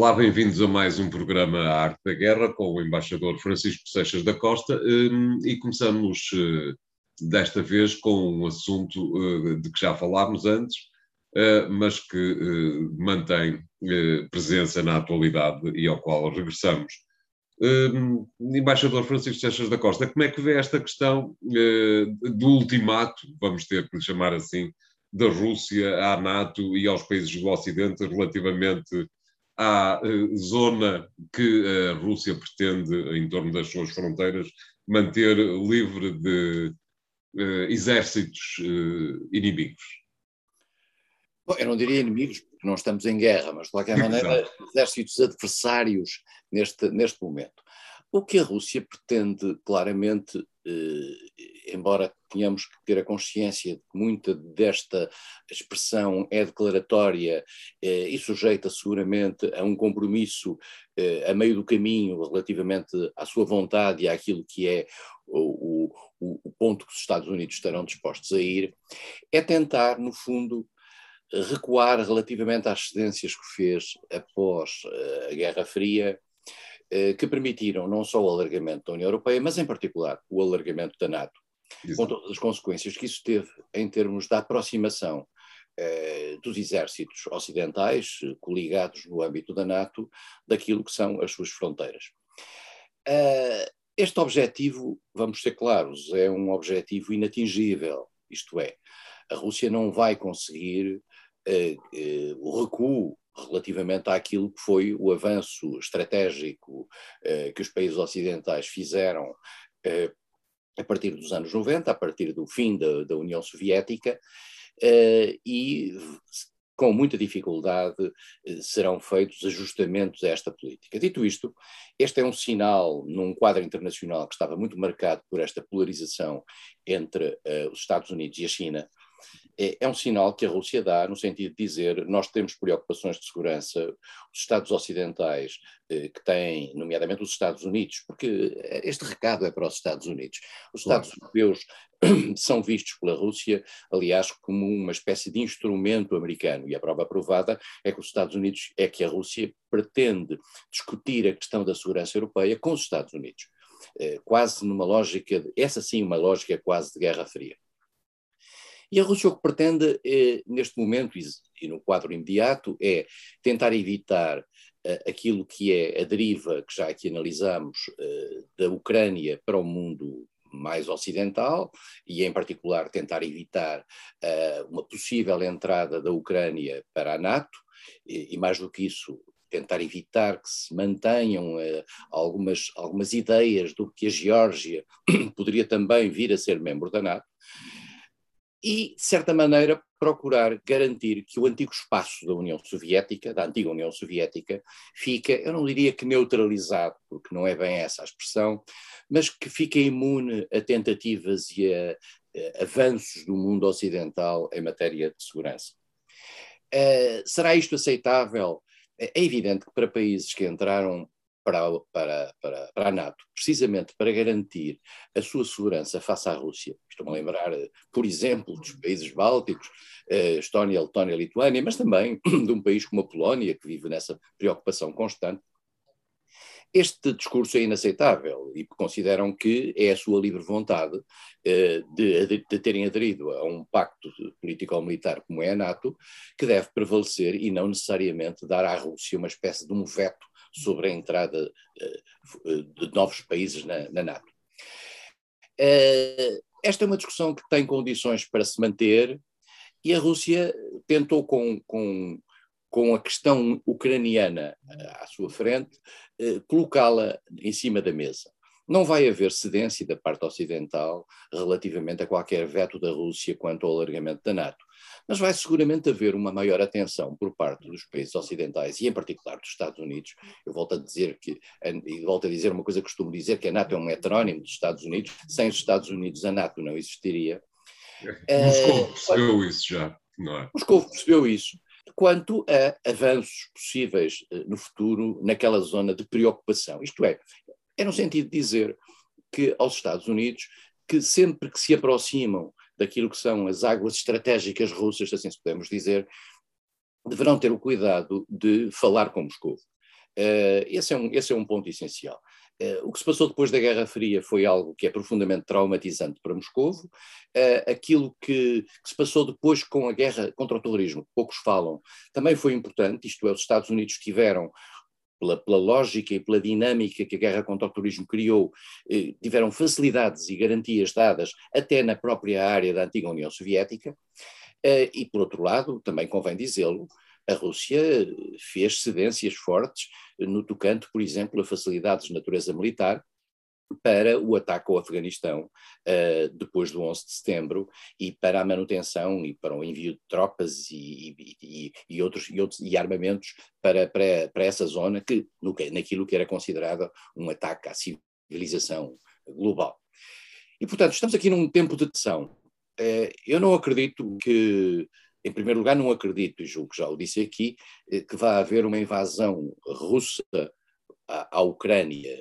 Olá, bem-vindos a mais um programa A Arte da Guerra com o embaixador Francisco Seixas da Costa hum, e começamos eh, desta vez com um assunto eh, de que já falámos antes, eh, mas que mantém presença na atualidade e ao qual regressamos. Hum, embaixador Francisco Seixas da Costa, como é que vê esta questão do ultimato, vamos ter que chamar assim, da Rússia à NATO e aos países do Ocidente relativamente à uh, zona que a Rússia pretende, em torno das suas fronteiras, manter livre de uh, exércitos inimigos? Bom, eu não diria inimigos, porque não estamos em guerra, mas de qualquer maneira, exércitos adversários neste, neste momento. O que a Rússia pretende claramente, eh, embora tenhamos que ter a consciência de que muita desta expressão é declaratória eh, e sujeita seguramente a um compromisso eh, a meio do caminho relativamente à sua vontade e àquilo que é o, o, o ponto que os Estados Unidos estarão dispostos a ir, é tentar, no fundo, recuar relativamente às cedências que fez após eh, a Guerra Fria eh, que permitiram não só o alargamento da União Europeia, mas em particular o alargamento da NATO, Exato. com todas as consequências que isso teve em termos da aproximação eh, dos exércitos ocidentais coligados no âmbito da NATO daquilo que são as suas fronteiras. Eh, este objetivo, vamos ser claros, é um objetivo inatingível, isto é, a Rússia não vai conseguir eh, o recuo relativamente àquilo que foi o avanço estratégico que os países ocidentais fizeram a partir dos anos 90, a partir do fim da, da União Soviética, eh, e com muita dificuldade eh, serão feitos ajustamentos a esta política. Dito isto, este é um sinal num quadro internacional que estava muito marcado por esta polarização entre uh, os Estados Unidos e a China, é, é, um sinal que a Rússia dá no sentido de dizer nós temos preocupações de segurança, os Estados ocidentais eh, que têm, nomeadamente os Estados Unidos, porque este recado é para os Estados Unidos. Os Estados claro. europeus são vistos pela Rússia, aliás, como uma espécie de instrumento americano, e a prova provada é que os Estados Unidos, é que a Rússia pretende discutir a questão da segurança europeia com os Estados Unidos, eh, quase numa lógica, essa sim, uma lógica quase de Guerra Fria. E a Rússia o que pretende, eh, neste momento e, no quadro imediato, é tentar evitar eh, aquilo que é a deriva que já aqui analisamos eh, da Ucrânia para o mundo mais ocidental e, em particular, tentar evitar uh, uma possível entrada da Ucrânia para a NATO e, e, mais do que isso, tentar evitar que se mantenham uh, algumas, algumas ideias do que a Geórgia poderia também vir a ser membro da NATO e, de certa maneira, procurar garantir que o antigo espaço da União Soviética, da antiga União Soviética, fica, eu não diria que neutralizado, porque não é bem essa a expressão, mas que fica imune a tentativas e a, a avanços do mundo ocidental em matéria de segurança. Uh, será isto aceitável? É evidente que para países que entraram para, para, para, para a NATO, precisamente para garantir a sua segurança face à Rússia. Estou-me a lembrar, por exemplo, dos países bálticos, eh, Estónia, Letónia, Lituânia, mas também de um país como a Polónia, que vive nessa preocupação constante. Este discurso é inaceitável e consideram que é a sua livre vontade eh, de, de, de, terem aderido a um pacto político-militar como é a NATO que deve prevalecer e não necessariamente dar à Rússia uma espécie de um veto sobre a entrada uh, de novos países na, na NATO. Uh, esta é uma discussão que tem condições para se manter e a Rússia tentou, com, com, com a questão ucraniana à sua frente, colocá-la em cima da mesa. Não vai haver cedência da parte ocidental relativamente a qualquer veto da Rússia quanto ao alargamento da NATO mas vai seguramente haver uma maior atenção por parte dos países ocidentais e em particular dos Estados Unidos. Eu volto a dizer que, e volto a dizer uma coisa que costumo dizer, que a NATO é um heterónimo dos Estados Unidos, sem os Estados Unidos a NATO não existiria. Moscou percebeu isso já, não é? Moscou percebeu isso quanto a avanços possíveis eh, no futuro naquela zona de preocupação. Isto é, é no sentido de dizer que aos Estados Unidos, que sempre que se aproximam daquilo que são as águas estratégicas russas, assim se podemos dizer, deverão ter o cuidado de falar com Moscou. esse, é um, esse é um ponto essencial. o que se passou depois da Guerra Fria foi algo que é profundamente traumatizante para Moscou. aquilo que, que, se passou depois com a guerra contra o terrorismo, poucos falam, também foi importante, isto é, os Estados Unidos tiveram pela, pela, lógica e pela dinâmica que a guerra contra o terrorismo criou, eh, tiveram facilidades e garantias dadas até na própria área da antiga União Soviética, eh, e por outro lado, também convém dizê-lo, a Rússia fez cedências fortes no tocante, por exemplo, a facilidades de natureza militar, para o ataque ao Afeganistão uh, depois do 11 de setembro e para a manutenção e para o envio de tropas e, e, e outros, e, outros, e armamentos para, para, para essa zona, que, no, naquilo que era considerado um ataque à civilização global. E, portanto, estamos aqui num tempo de tensão. Uh, eu não acredito que, em primeiro lugar, não acredito, e julgo que já o disse aqui, uh, que vá haver uma invasão russa à Ucrânia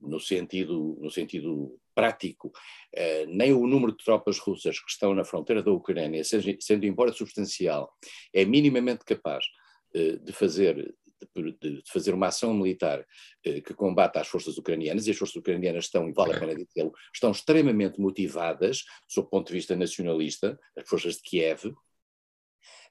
no sentido, no sentido prático, eh, nem o número de tropas russas que estão na fronteira da Ucrânia, sendo, embora substancial, é minimamente capaz eh, de fazer de, de, fazer uma ação militar eh, que combata as forças ucranianas, e as forças ucranianas estão, e vale a pena dizê-lo, estão extremamente motivadas, sob o ponto de vista nacionalista, as forças de Kiev,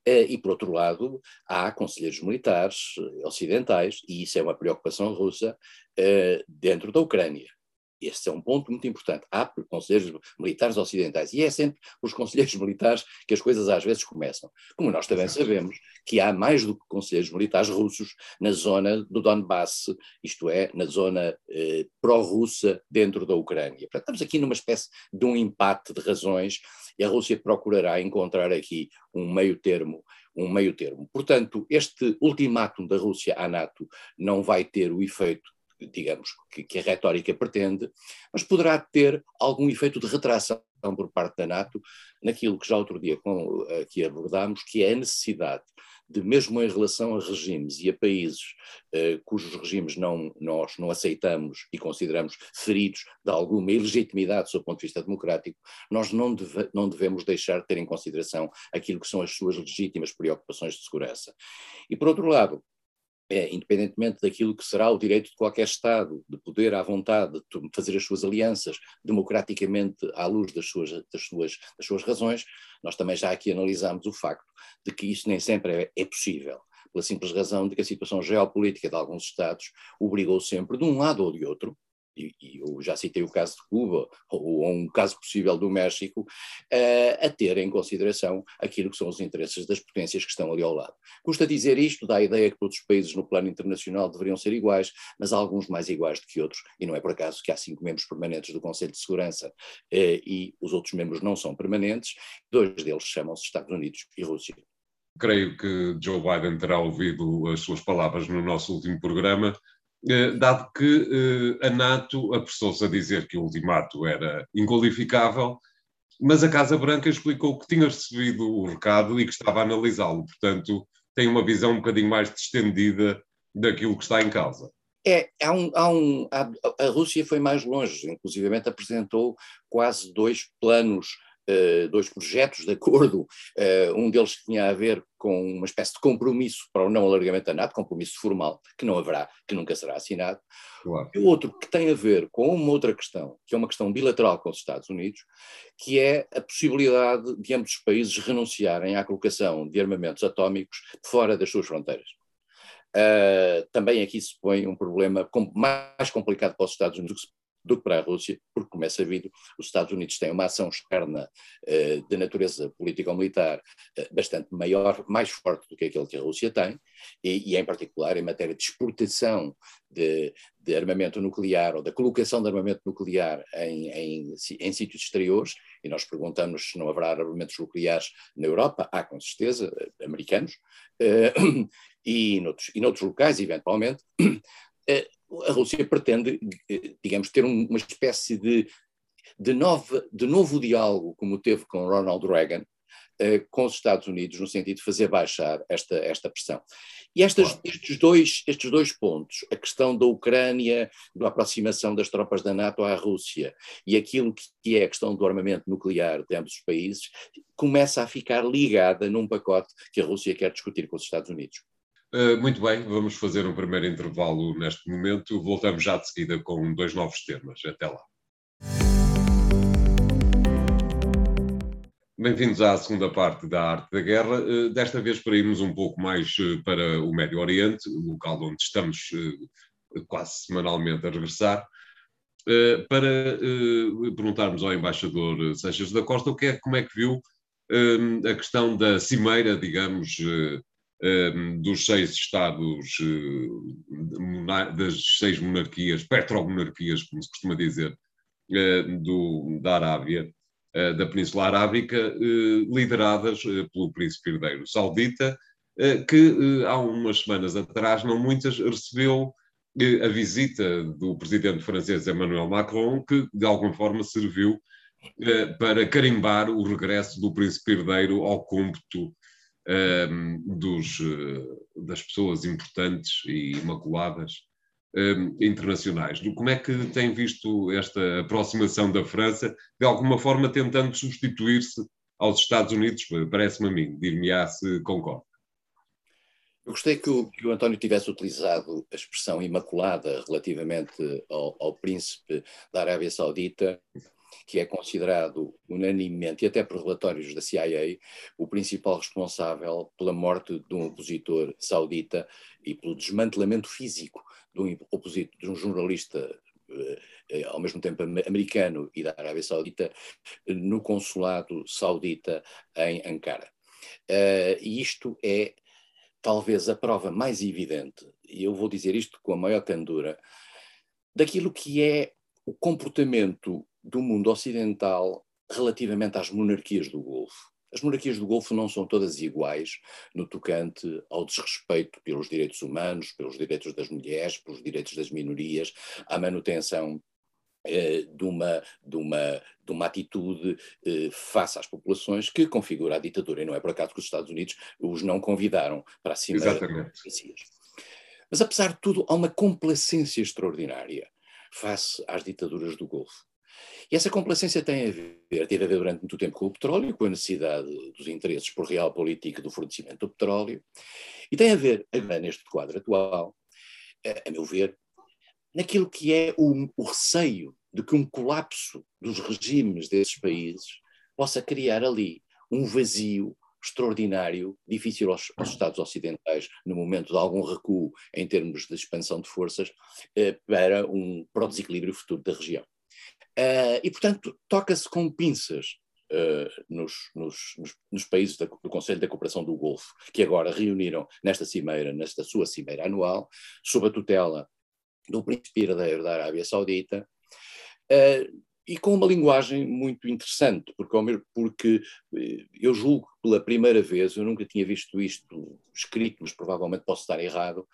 e, por outro lado, há conselheiros militares eh, ocidentais, e isso é uma preocupação russa, eh, dentro da Ucrânia. Este é um ponto muito importante. Há conselheiros militares ocidentais e é sempre os conselheiros militares que as coisas às vezes começam. Como nós também sabemos que há mais do que conselheiros militares russos na zona do Donbass, isto é, na zona eh, pró-russa dentro da Ucrânia. Portanto, estamos aqui numa espécie de um empate de razões e a Rússia procurará encontrar aqui um meio termo um meio termo. Portanto, este ultimátum da Rússia à NATO não vai ter o efeito digamos, que, que, a retórica pretende, mas poderá ter algum efeito de retração por parte da NATO naquilo que já outro dia com, aqui abordámos, que é a necessidade de, mesmo em relação a regimes e a países eh, cujos regimes não, nós não aceitamos e consideramos feridos de alguma ilegitimidade do ponto de vista democrático, nós não, deve, não devemos deixar de ter em consideração aquilo que são as suas legítimas preocupações de segurança. E, por outro lado, é, independentemente daquilo que será o direito de qualquer Estado, de poder à vontade de fazer as suas alianças democraticamente à luz das suas, das suas, das suas razões, nós também já aqui analisamos o facto de que isso nem sempre é, é possível. Pela simples razão de que a situação geopolítica de alguns Estados obrigou sempre, de um lado ou de outro, e, e eu já citei o caso de Cuba, ou, ou um caso possível do México, uh, a ter em consideração aquilo que são os interesses das potências que estão ali ao lado. Custa dizer isto, dá a ideia que todos os países no plano internacional deveriam ser iguais, mas há alguns mais iguais do que outros, e não é por acaso que há cinco membros permanentes do Conselho de Segurança uh, e os outros membros não são permanentes, dois deles chamam-se Estados Unidos e Rússia. Creio que Joe Biden terá ouvido as suas palavras no nosso último programa dado que eh, a NATO apressou-se a dizer que o ultimato era inqualificável, mas a Casa Branca explicou que tinha recebido o recado e que estava a analisá-lo. Portanto, tem uma visão um bocadinho mais distendida daquilo que está em causa. É, há um, há um, a, a Rússia foi mais longe, inclusivamente apresentou quase dois planos dois projetos de acordo, uh, um deles tinha a ver com uma espécie de compromisso para o não alargamento da NATO, compromisso formal, que não haverá, que nunca será assinado, claro. e o outro que tem a ver com uma outra questão, que é uma questão bilateral com os Estados Unidos, que é a possibilidade de ambos os países renunciarem à colocação de armamentos atómicos fora das suas fronteiras. Uh, também aqui se põe um problema mais complicado para os Estados Unidos do que do que para a Rússia, porque, como é sabido, os Estados Unidos têm uma ação externa eh, de natureza político-militar eh, bastante maior, mais forte do que aquele que a Rússia tem, e, e em particular em matéria de exportação de, de, armamento nuclear ou da colocação de armamento nuclear em, em, em sítios exteriores, e nós perguntamos se não haverá armamentos nucleares na Europa, há com certeza, eh, americanos, e, noutros, e noutros locais, eventualmente, a Rússia pretende, digamos, ter uma espécie de, de, nova, de novo diálogo, como teve com Ronald Reagan, eh, com os Estados Unidos, no sentido de fazer baixar esta, esta pressão. E estas, estes, dois, estes dois pontos, a questão da Ucrânia, da aproximação das tropas da NATO à Rússia e aquilo que é a questão do armamento nuclear de ambos os países, começa a ficar ligada num pacote que a Rússia quer discutir com os Estados Unidos. Uh, muito bem, vamos fazer um primeiro intervalo neste momento. Voltamos já de seguida com dois novos temas. Até lá. Bem-vindos à segunda parte da Arte da Guerra. Uh, desta vez para irmos um pouco mais uh, para o Médio Oriente, o local onde estamos quase semanalmente a regressar, para perguntarmos ao embaixador Seixas da Costa o que é, como é que viu a questão da cimeira, digamos, dos seis Estados, eh, das seis monarquias, petromonarquias, como se costuma dizer, eh, do, da Arábia, eh, da Península Arábica, lideradas pelo príncipe herdeiro saudita, que há umas semanas atrás, não muitas, recebeu a visita do presidente francês Emmanuel Macron, que de alguma forma serviu para carimbar o regresso do príncipe herdeiro ao cômputo um, dos, eh, das pessoas importantes e imaculadas um, internacionais. Como é que tem visto esta aproximação da França, de alguma forma tentando substituir-se aos Estados Unidos? Parece-me a mim, dir-me-á se concorda. Eu gostei que o, que o, António tivesse utilizado a expressão imaculada relativamente ao, ao príncipe da Arábia Saudita, que é considerado unanimemente, e até por relatórios da CIA, o principal responsável pela morte de um opositor saudita e pelo desmantelamento físico de um, opositor, de um jornalista eh, eh, ao mesmo tempo americano e da Arábia Saudita, no consulado saudita em Ankara. Uh, e isto é talvez a prova mais evidente, e eu vou dizer isto com a maior candura, daquilo que é o comportamento do mundo ocidental relativamente às monarquias do Golfo. As monarquias do Golfo não são todas iguais no tocante ao desrespeito pelos direitos humanos, pelos direitos das mulheres, pelos direitos das minorias, à manutenção eh, de, uma, de, uma, de uma atitude eh, face às populações que configura a ditadura. E não é por acaso que os Estados Unidos os não convidaram para a cimeira das democracias. Mas, apesar de tudo, há uma complacência extraordinária face às ditaduras do Golfo. E essa complacência tem a ver, teve a ver durante muito tempo com o petróleo, com a necessidade dos interesses por real política do fornecimento do petróleo, e tem a ver, agora neste quadro atual, a, meu ver, naquilo que é o, o receio de que um colapso dos regimes desses países possa criar ali um vazio extraordinário, difícil aos, aos, Estados ocidentais, no momento de algum recuo em termos de expansão de forças, eh, para, um, para o desequilíbrio futuro da região. Uh, e, portanto, toca-se com pinças uh, nos, nos, nos, países da, do Conselho da Cooperação do Golfo, que agora reuniram nesta cimeira, nesta sua cimeira anual, sob a tutela do príncipe herdeiro da Arábia Saudita, uh, e com uma linguagem muito interessante, porque, porque eu julgo pela primeira vez, eu nunca tinha visto isto escrito, mas provavelmente posso estar errado,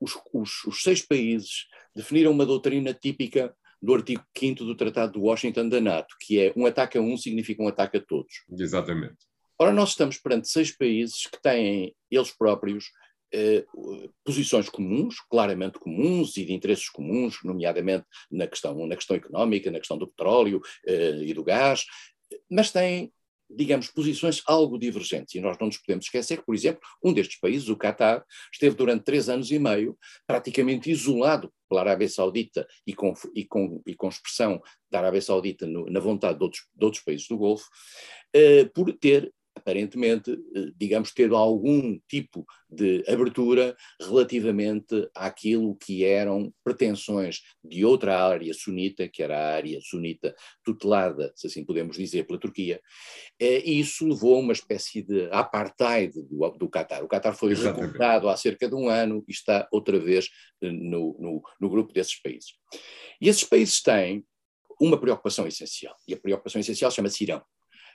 os, os, os seis países definiram uma doutrina típica do artigo 5 do Tratado de Washington da NATO, que é um ataque a um significa um ataque a todos. Exatamente. Ora, nós estamos perante seis países que têm, eles próprios, eh, posições comuns, claramente comuns e de interesses comuns, nomeadamente na questão, na questão económica, na questão do petróleo eh, e do gás, mas têm digamos, posições algo divergentes. E nós não nos podemos esquecer que, por exemplo, um destes países, o Qatar, esteve durante três anos e meio praticamente isolado pela Arábia Saudita e com, e com, e com expressão da Arábia Saudita no, na vontade de outros, de outros países do Golfo, eh, por ter aparentemente, eh, digamos, ter algum tipo de abertura relativamente àquilo que eram pretensões de outra área sunita, que era a área sunita tutelada, se assim podemos dizer, pela Turquia, eh, e isso levou a uma espécie de apartheid do, do Qatar. O Qatar foi recrutado há cerca de um ano e está outra vez eh, no, no, no grupo desses países. E esses países têm uma preocupação essencial, e a preocupação essencial chama-se Irão.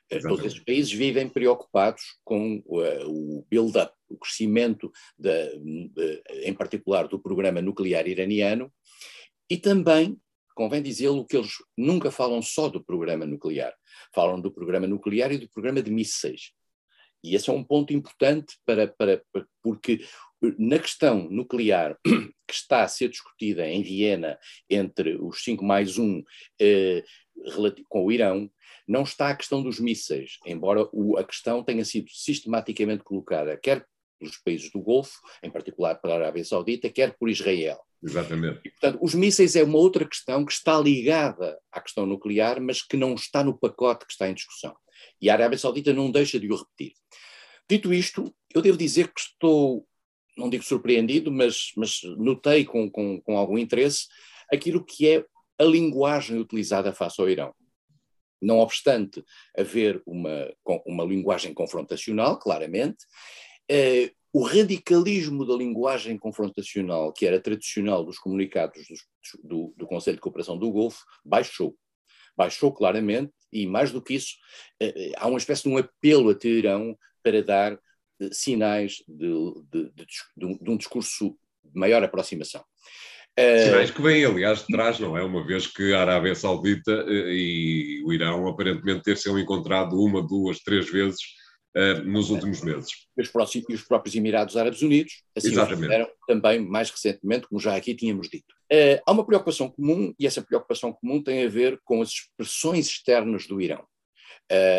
Exatamente. Todos esses países vivem preocupados com uh, o build-up, o crescimento, de, de, em particular, do programa nuclear iraniano, e também, convém dizê-lo, que eles nunca falam só do programa nuclear, falam do programa nuclear e do programa de mísseis. E esse é um ponto importante para, para, para, porque na questão nuclear que está a ser discutida em Viena entre os 5 mais 1 eh, com o Irão, não está a questão dos mísseis, embora o, a questão tenha sido sistematicamente colocada, quer pelos países do Golfo, em particular pela Arábia Saudita, quer por Israel. Exatamente. E, portanto, os mísseis é uma outra questão que está ligada à questão nuclear, mas que não está no pacote que está em discussão. E a Arábia Saudita não deixa de o repetir. Dito isto, eu devo dizer que estou, não digo surpreendido, mas, mas notei com, com, com algum interesse aquilo que é a linguagem utilizada face ao Irão. Não obstante haver uma, uma linguagem confrontacional, claramente, eh, o radicalismo da linguagem confrontacional, que era tradicional dos comunicados do, do, do Conselho de Cooperação do Golfo, baixou. Baixou claramente, e mais do que isso, eh, eh, há uma espécie de um apelo a Teherão para dar eh, sinais de, de, de, de, um discurso de maior aproximação. Eh, sinais que vêm, aliás, de trás, não é? Uma vez que a Arábia Saudita eh, e o Irão aparentemente ter-se encontrado uma, duas, três vezes uh, nos últimos meses. E os, próximos, e os, próprios Emirados Árabes Unidos, assim Exatamente. também mais recentemente, como já aqui tínhamos dito. Uh, há uma preocupação comum, e essa preocupação comum tem a ver com as expressões externas do Irão.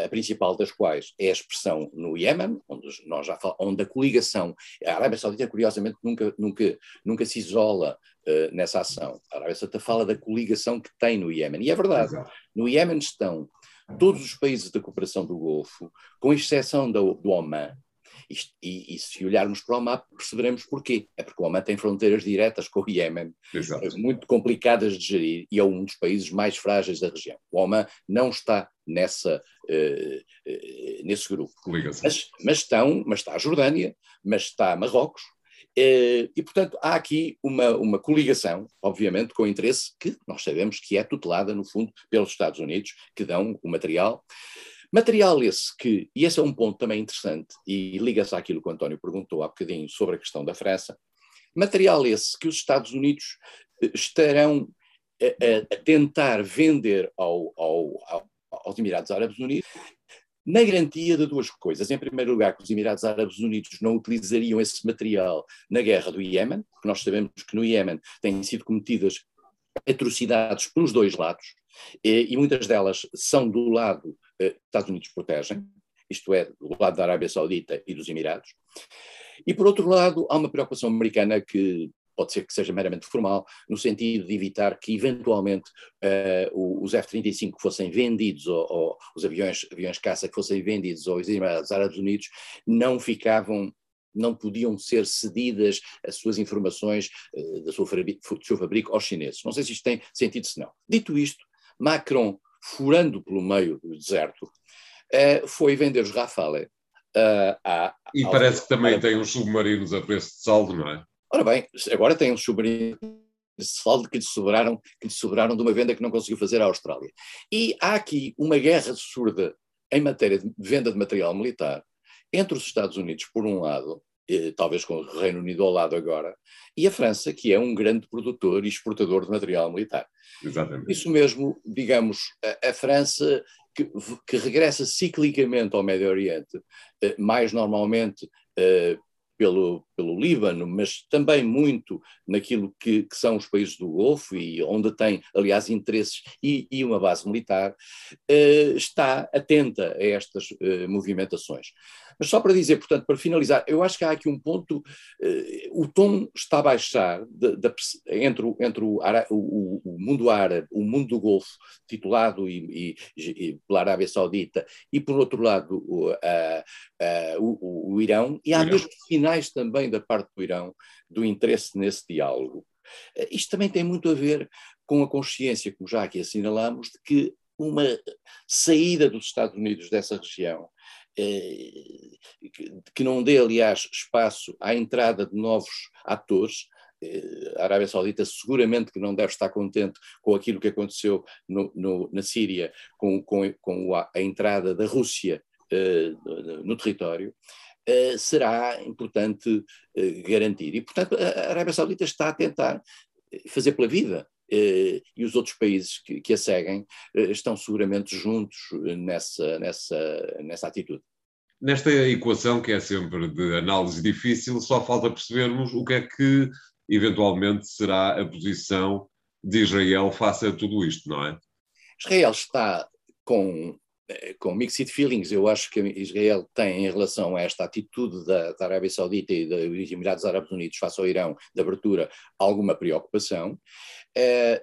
A principal das quais é a expressão no Iémen, onde, nós já fal, onde a coligação, a Arábia Saudita, curiosamente, nunca, nunca, nunca se isola uh, nessa ação. A Arábia Saudita fala da coligação que tem no Iémen, e é verdade. No Iémen estão todos os países da cooperação do Golfo, com exceção do, do Oman, e, e, se olharmos para o mapa, perceberemos porquê. É porque o Oman tem fronteiras diretas com o Iémen, Exato. muito complicadas de gerir, e é um dos países mais frágeis da região. O Oman não está nessa, uh, uh, nesse grupo. Mas, mas, estão, mas está a Jordânia, mas está Marrocos, e, portanto, há aqui uma, uma coligação, obviamente, com interesse que nós sabemos que é tutelada, no fundo, pelos Estados Unidos, que dão o material. Material esse que, e esse é um ponto também interessante, e liga-se àquilo que o António perguntou há bocadinho sobre a questão da França, material esse que os Estados Unidos eh, estarão a, a tentar vender ao, ao, ao, aos Emirados Árabes Unidos na garantia de duas coisas. Em primeiro lugar, que os Emirados Árabes Unidos não utilizariam esse material na guerra do Iémen, porque nós sabemos que no Iémen têm sido cometidas atrocidades pelos dois lados, e, e muitas delas são do lado eh, Estados Unidos protegem, isto é, do lado da Arábia Saudita e dos Emirados. E, por outro lado, há uma preocupação americana que pode ser que seja meramente formal, no sentido de evitar que, eventualmente, uh, os F-35 fossem vendidos, ou, ou, os aviões, aviões caça que fossem vendidos aos Emirados Árabes Unidos, não ficavam não podiam ser cedidas as suas informações uh, do seu fabrico aos chineses. Não sei se isto tem sentido, se não. Dito isto, Macron furando pelo meio do deserto, uh, foi vender os Rafale. Uh, à, e parece que também tem uns submarinos a preço de saldo, não é? Ora bem, agora tem uns submarinos de saldo que lhe sobraram, que lhe sobraram de uma venda que não conseguiu fazer à Austrália. E há aqui uma guerra surda em matéria de venda de material militar entre os Estados Unidos, por um lado, talvez com o Reino Unido ao lado agora, e a França, que é um grande produtor e exportador de material militar. Exatamente. Isso mesmo, digamos, a, a França que, que, regressa ciclicamente ao Médio Oriente, eh, mais normalmente eh, pelo, pelo Líbano, mas também muito naquilo que, que, são os países do Golfo e onde tem, aliás, interesses e, e uma base militar, eh, está atenta a estas movimentações. Mas só para dizer, portanto, para finalizar, eu acho que há aqui um ponto, uh, o tom está a baixar de, de, entre, o, entre o, o, o, mundo árabe, o mundo do Golfo, titulado e, e, e pela Arábia Saudita, e por outro lado o, o, Irão, e há Irão. mesmo sinais também da parte do Irão do interesse nesse diálogo. Uh, isto também tem muito a ver com a consciência, como já aqui assinalamos, de que uma saída dos Estados Unidos dessa região eh, que não dê, aliás, espaço à entrada de novos atores. Eh, a Arábia Saudita seguramente que não deve estar contente com aquilo que aconteceu no, no, na Síria, com, com, com a, entrada da Rússia eh, no território. será importante garantir. E, portanto, a Arábia Saudita está a tentar fazer pela vida eh, e os outros países que, que a seguem eh, estão seguramente juntos nessa, nessa, nessa atitude. Nesta equação, que é sempre de análise difícil, só falta percebermos o que é que eventualmente será a posição de Israel face a tudo isto, não é? Israel está com com mixed feelings, eu acho que Israel tem em relação a esta atitude da, da Arábia Saudita e dos Emirados Árabes Unidos face ao Irão, de abertura, alguma preocupação,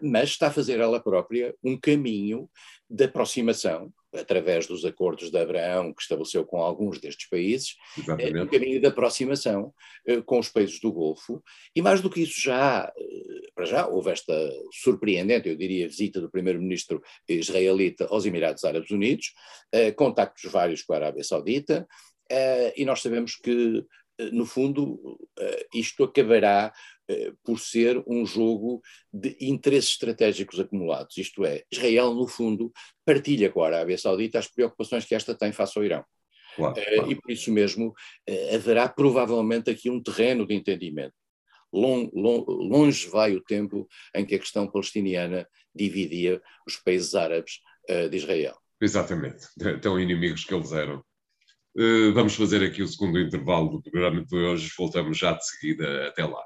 mas está a fazer ela própria um caminho de aproximação, através dos acordos de Abraão que estabeleceu com alguns destes países, Exatamente. um caminho de aproximação com os países do Golfo, e mais do que isso já, para já, houve esta surpreendente, eu diria, visita do primeiro-ministro israelita aos Emirados Árabes Unidos, contactos vários com a Arábia Saudita, e nós sabemos que, no fundo, isto acabará eh, por ser um jogo de interesses estratégicos acumulados. Isto é, Israel, no fundo, partilha com a Arábia Saudita as preocupações que esta tem face ao Irão. Claro, eh, claro. E por isso mesmo eh, haverá provavelmente aqui um terreno de entendimento. Long, long, longe vai o tempo em que a questão palestiniana dividia os países árabes de Israel. Exatamente, tão inimigos que eles eram. Vamos fazer aqui o segundo intervalo do programa de hoje, voltamos já de seguida, até lá.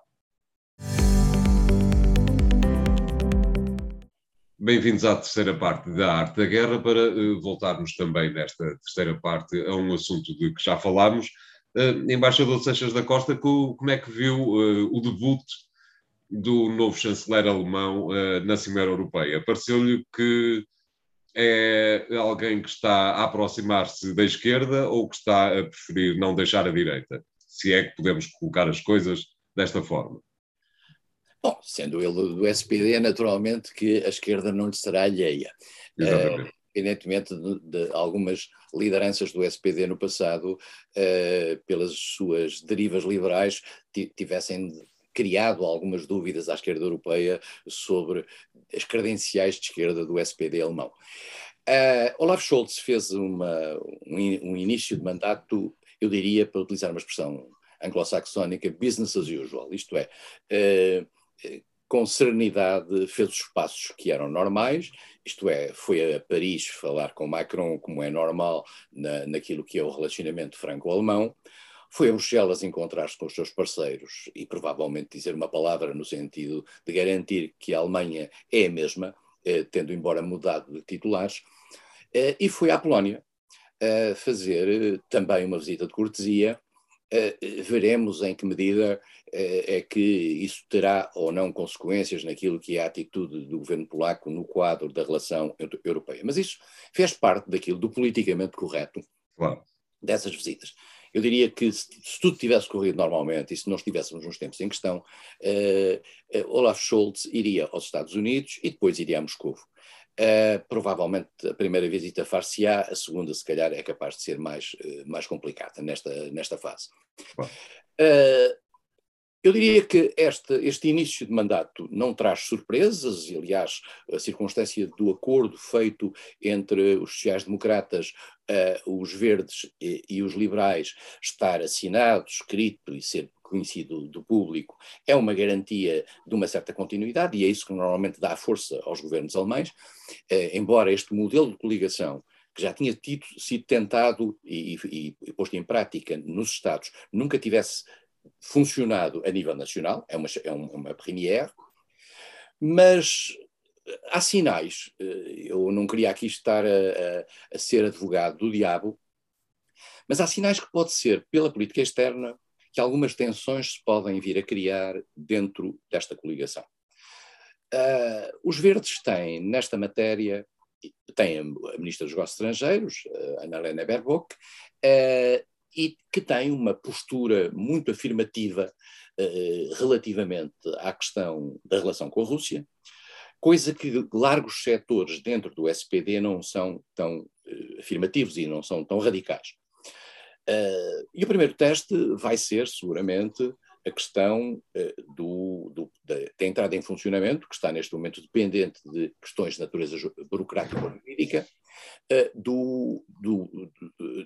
Bem-vindos à terceira parte da Arte da Guerra, para uh, voltarmos também nesta terceira parte a um assunto de que já falámos. Uh, Embaixador Seixas da Costa, como é que viu uh, o debut do novo chanceler alemão na Cimeira Europeia? Pareceu-lhe que é alguém que está a aproximar-se da esquerda ou que está a preferir não deixar a direita? Se é que podemos colocar as coisas desta forma. Bom, sendo ele do SPD, naturalmente que a esquerda não lhe será alheia. Exatamente. Uh, independentemente de, de, algumas lideranças do SPD no passado, uh, pelas suas derivas liberais, tivessem criado algumas dúvidas à esquerda europeia sobre as credenciais de esquerda do SPD alemão. Uh, Olaf Scholz fez uma, um, um, início de mandato, eu diria, para utilizar uma expressão anglo-saxónica, business as usual, isto é, uh, com serenidade fez os passos que eram normais, isto é, foi a Paris falar com Macron, como é normal na, naquilo que é o relacionamento franco-alemão, foi a Bruxelas encontrar-se com os seus parceiros e provavelmente dizer uma palavra no sentido de garantir que a Alemanha é a mesma, eh, tendo embora mudado de titulares, eh, e foi à Polónia a fazer eh, também uma visita de cortesia, veremos em que medida uh, é que isso terá ou não consequências naquilo que é a atitude do governo polaco no quadro da relação europeia. Mas isso fez parte daquilo do politicamente correto claro. dessas visitas. Eu diria que se, se, tudo tivesse corrido normalmente e se não estivéssemos nos tempos em questão, uh, Olaf Scholz iria aos Estados Unidos e depois iria a Moscou. Uh, provavelmente a primeira visita far-se-á, a segunda, se calhar, é capaz de ser mais, uh, mais complicada nesta, nesta fase. Uh, eu diria que este, este início de mandato não traz surpresas, e aliás, a circunstância do acordo feito entre os sociais-democratas, os verdes e, e os liberais estar assinado, escrito e ser conhecido do público é uma garantia de uma certa continuidade e é isso que normalmente dá força aos governos alemães, eh, embora este modelo de coligação que já tinha tido, sido tentado e, e, e, posto em prática nos Estados, nunca tivesse funcionado a nível nacional, é uma, é uma première, mas há sinais, eh, eu não queria aqui estar a, a, a ser advogado do diabo, mas há sinais que pode ser pela política externa que algumas tensões se podem vir a criar dentro desta coligação. Uh, os verdes têm, nesta matéria, têm a Ministra dos Negócios Estrangeiros, uh, Ana Helena Baerbock, uh, e que tem uma postura muito afirmativa relativamente à questão da relação com a Rússia, coisa que largos setores dentro do SPD não são tão afirmativos e não são tão radicais. Uh, e o primeiro teste vai ser, seguramente, a questão uh, do, do, da, da, entrada em funcionamento, que está neste momento dependente de questões de natureza burocrática ou jurídica, uh, do, do,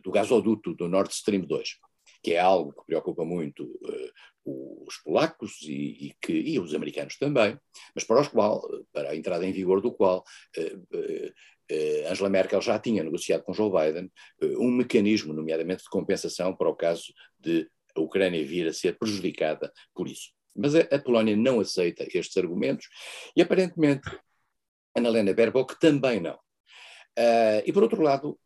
do, gasoduto do Nord Stream 2, que é algo que preocupa muito os polacos e, e, que, e os americanos também, mas para, os qual, para a entrada em vigor do qual eh, Angela Merkel já tinha negociado com Joe Biden um mecanismo, nomeadamente de compensação, para o caso de a Ucrânia vir a ser prejudicada por isso. Mas a, a Polónia não aceita estes argumentos e, aparentemente, Annalena Baerbock também não. Uh, e, por outro lado,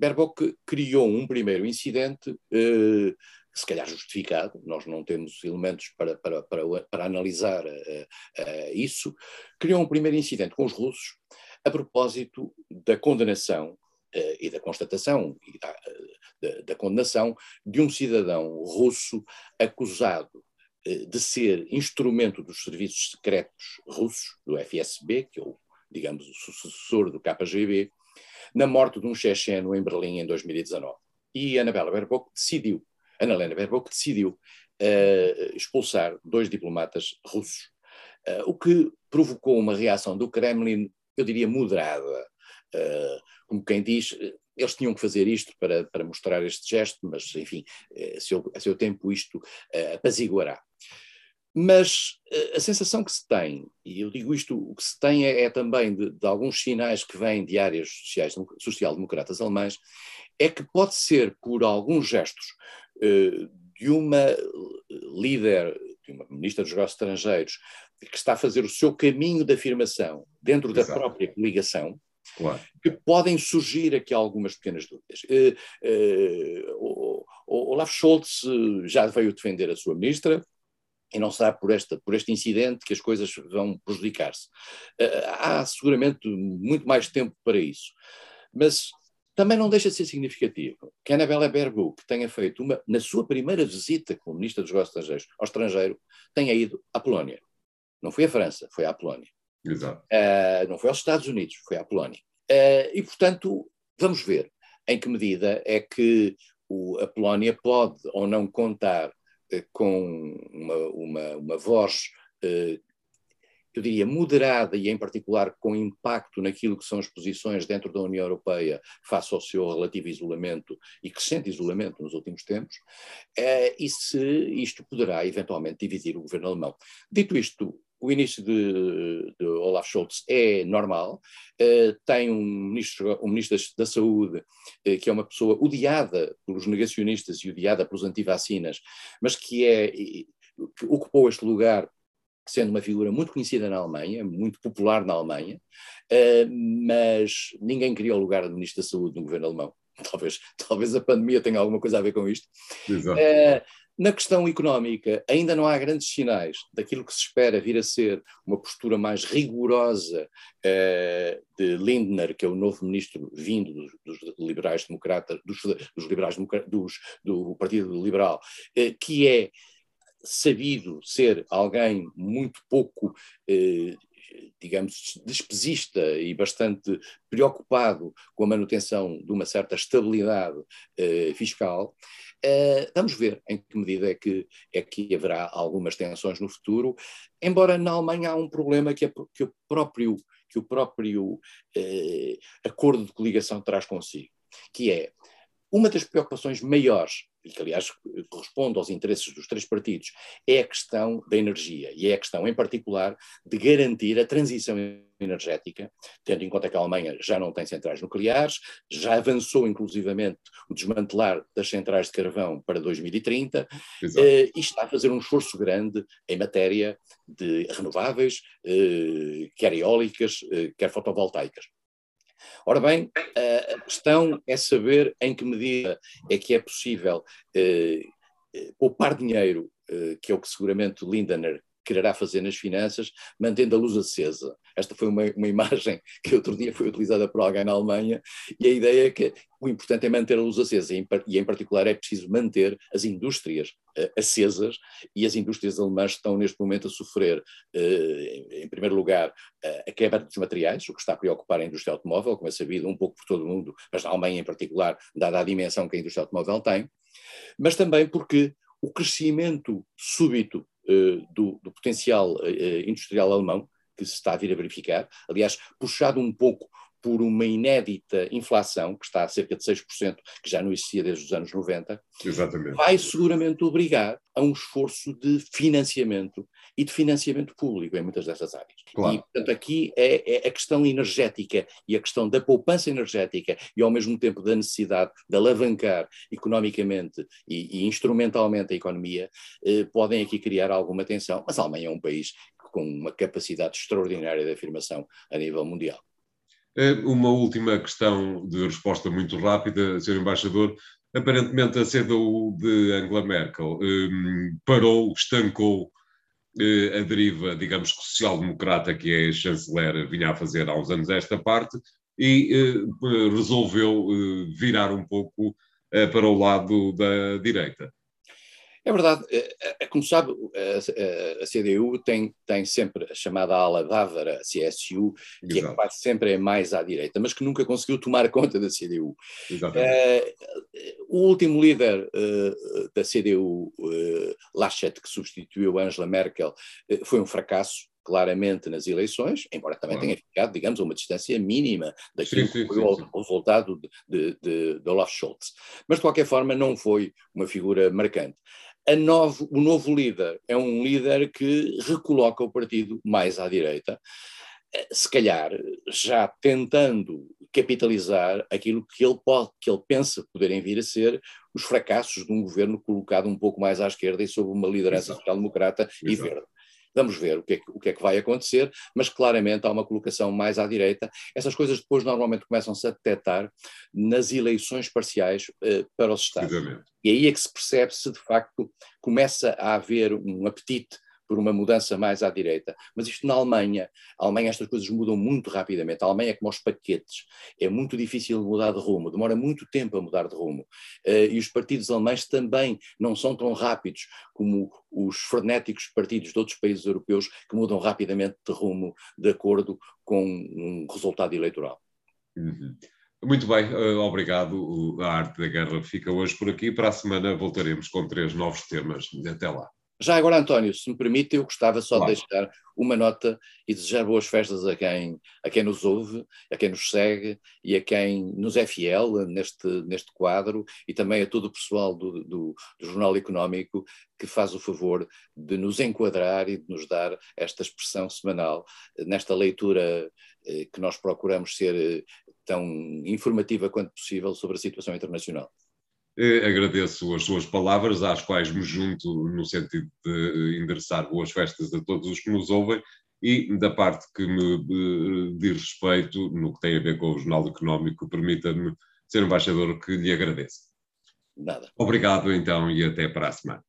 Baerbock criou um primeiro incidente, uh, se calhar justificado, nós não temos elementos para, para, para, para analisar uh, isso, criou um primeiro incidente com os russos a propósito da condenação e da constatação e da, da, da, condenação de um cidadão russo acusado de ser instrumento dos serviços secretos russos, do FSB, que é o, digamos, o sucessor do KGB, na morte de um checheno em Berlim em 2019. E Anabela Baerbock decidiu, Annalena Baerbock decidiu uh, expulsar dois diplomatas russos, uh, o que provocou uma reação do Kremlin, eu diria, moderada. Uh, como quem diz, eles tinham que fazer isto para, para mostrar este gesto, mas, enfim, a seu, a seu tempo isto apaziguará. Mas eh, a sensação que se tem, e eu digo isto, o que se tem é, é também de, de, alguns sinais que vêm de áreas sociais, social-democratas alemães, é que pode ser por alguns gestos uh, de uma líder, de uma ministra dos negócios estrangeiros, que está a fazer o seu caminho de afirmação dentro Exato. da própria coligação, Claro. que podem surgir aqui algumas pequenas dúvidas. Uh, uh, o, o Olaf Scholz já veio defender a sua ministra, e não será por, esta, por este incidente que as coisas vão prejudicar-se. Uh, há seguramente muito mais tempo para isso. Mas também não deixa de ser significativo que Annabella Baerbock tenha feito uma, na sua primeira visita como Ministra dos Negócios Estrangeiros ao estrangeiro, tenha ido à Polónia. Não foi à França, foi à Polónia. Exato. Uh, não foi aos Estados Unidos, foi à Polónia. Uh, e, portanto, vamos ver em que medida é que o, a Polónia pode ou não contar eh, com uma, uma, uma voz, eh, eu diria, moderada e, em particular, com impacto naquilo que são as posições dentro da União Europeia face ao seu relativo isolamento e crescente isolamento nos últimos tempos, eh, e se isto poderá eventualmente dividir o governo alemão. Dito isto, o início de, de, Olaf Scholz é normal, uh, tem um ministro, um ministro da, Saúde uh, que é uma pessoa odiada pelos negacionistas e odiada pelos antivacinas, mas que, é, que ocupou este lugar sendo uma figura muito conhecida na Alemanha, muito popular na Alemanha, uh, mas ninguém queria o lugar de ministro da Saúde no governo alemão. Talvez, talvez a pandemia tenha alguma coisa a ver com isto. Exato. Na questão económica, ainda não há grandes sinais daquilo que se espera vir a ser uma postura mais rigorosa uh, de Lindner, que é o novo ministro vindo dos, dos liberais democratas, dos, dos liberais dos, do Partido Liberal, uh, que é sabido ser alguém muito pouco uh, digamos, despesista e bastante preocupado com a manutenção de uma certa estabilidade eh, fiscal, eh, vamos ver em que medida é que, é que haverá algumas tensões no futuro, embora na Alemanha há um problema que, é, que o próprio, que o próprio eh, acordo de coligação traz consigo, que é uma das preocupações maiores e que aliás corresponde aos interesses dos três partidos, é a questão da energia e é a questão, em particular, de garantir a transição energética, tendo em conta que a Alemanha já não tem centrais nucleares, já avançou inclusivamente o desmantelar das centrais de carvão para 2030 eh, e está a fazer um esforço grande em matéria de renováveis, eh, quer eólicas, eh, quer fotovoltaicas. Ora bem, a questão é saber em que medida é que é possível eh, eh poupar dinheiro, eh, que é o que seguramente Lindner quererá fazer nas finanças, mantendo a luz acesa. Esta foi uma, uma, imagem que outro dia foi utilizada por alguém na Alemanha, e a ideia é que o importante é manter a luz acesa, e em, particular é preciso manter as indústrias uh, acesas, e as indústrias alemãs estão neste momento a sofrer, uh, em, em, primeiro lugar, uh, a quebra dos materiais, o que está a preocupar a indústria automóvel, como é sabido, um pouco por todo o mundo, mas na Alemanha em particular, dada a dimensão que a indústria automóvel tem, mas também porque o crescimento súbito do, do, potencial uh, industrial alemão, que se está a vir a verificar, aliás, puxado um pouco por uma inédita inflação, que está a cerca de 6%, que já não existia desde os anos 90, Exatamente. vai seguramente obrigar a um esforço de financiamento e de financiamento público em muitas dessas áreas. Claro. E, portanto, aqui é, é, a questão energética e a questão da poupança energética e, ao mesmo tempo, da necessidade de alavancar economicamente e, e instrumentalmente a economia, eh, podem aqui criar alguma tensão, mas a Alemanha é um país com uma capacidade extraordinária de afirmação a nível mundial. Uma última questão de resposta muito rápida, Sr. Embaixador. Aparentemente, a CDU de Angela Merkel um, parou, estancou uh, a deriva, digamos, social-democrata que a chanceler vinha a fazer há uns anos esta parte e uh, resolveu virar um pouco para o lado da direita. É verdade, é, é, como sabe, a, CDU tem, tem sempre a chamada ala bávara, a CSU, que é Exato. é quase sempre é mais à direita, mas que nunca conseguiu tomar conta da CDU. Uh, o último líder uh, da CDU, uh, Laschet, que substituiu Angela Merkel, foi um fracasso claramente nas eleições, embora também tenha ficado, digamos, a uma distância mínima daquilo sim, sim, que foi sim, o, resultado de, de, de, de Olaf Scholz. Mas, de qualquer forma, não foi uma figura marcante novo, o novo líder é um líder que recoloca o partido mais à direita, eh, se calhar já tentando capitalizar aquilo que ele pode, que ele pensa poderem vir a ser os fracassos de um governo colocado um pouco mais à esquerda e sob uma liderança social-democrata e verde. Vamos ver o que, é, o que, é, que vai acontecer, mas claramente há uma colocação mais à direita. Essas coisas depois normalmente começam-se a detectar nas eleições parciais uh, para os Estados. E aí é que se percebe se de facto começa a haver um apetite por uma mudança mais à direita. Mas isto na Alemanha, a Alemanha estas coisas mudam muito rapidamente. A Alemanha é como os paquetes, é muito difícil mudar de rumo, demora muito tempo a mudar de rumo. Uh, e os partidos alemães também não são tão rápidos como os frenéticos partidos de outros países europeus que mudam rapidamente de rumo de acordo com um resultado eleitoral. Uhum. Muito bem, eh, obrigado. A Arte da Guerra fica hoje por aqui. Para a semana voltaremos com três novos temas. Até lá. Já agora, António, se me permite, eu gostava só claro. de deixar uma nota e desejar boas festas a quem, a quem nos ouve, a quem nos segue e a quem nos é fiel neste, neste quadro e também a todo o pessoal do, do, do Jornal Económico que faz o favor de nos enquadrar e de nos dar esta expressão semanal nesta leitura eh, que nós procuramos ser eh, tão informativa quanto possível sobre a situação internacional. Eh, agradeço as suas palavras, às quais me junto no sentido de eh, endereçar boas festas a todos os que nos ouvem e da parte que me eh, diz respeito, no que tem a ver com o Jornal Económico, permita-me ser embaixador que lhe agradeço. Nada. Obrigado então e até para a semana.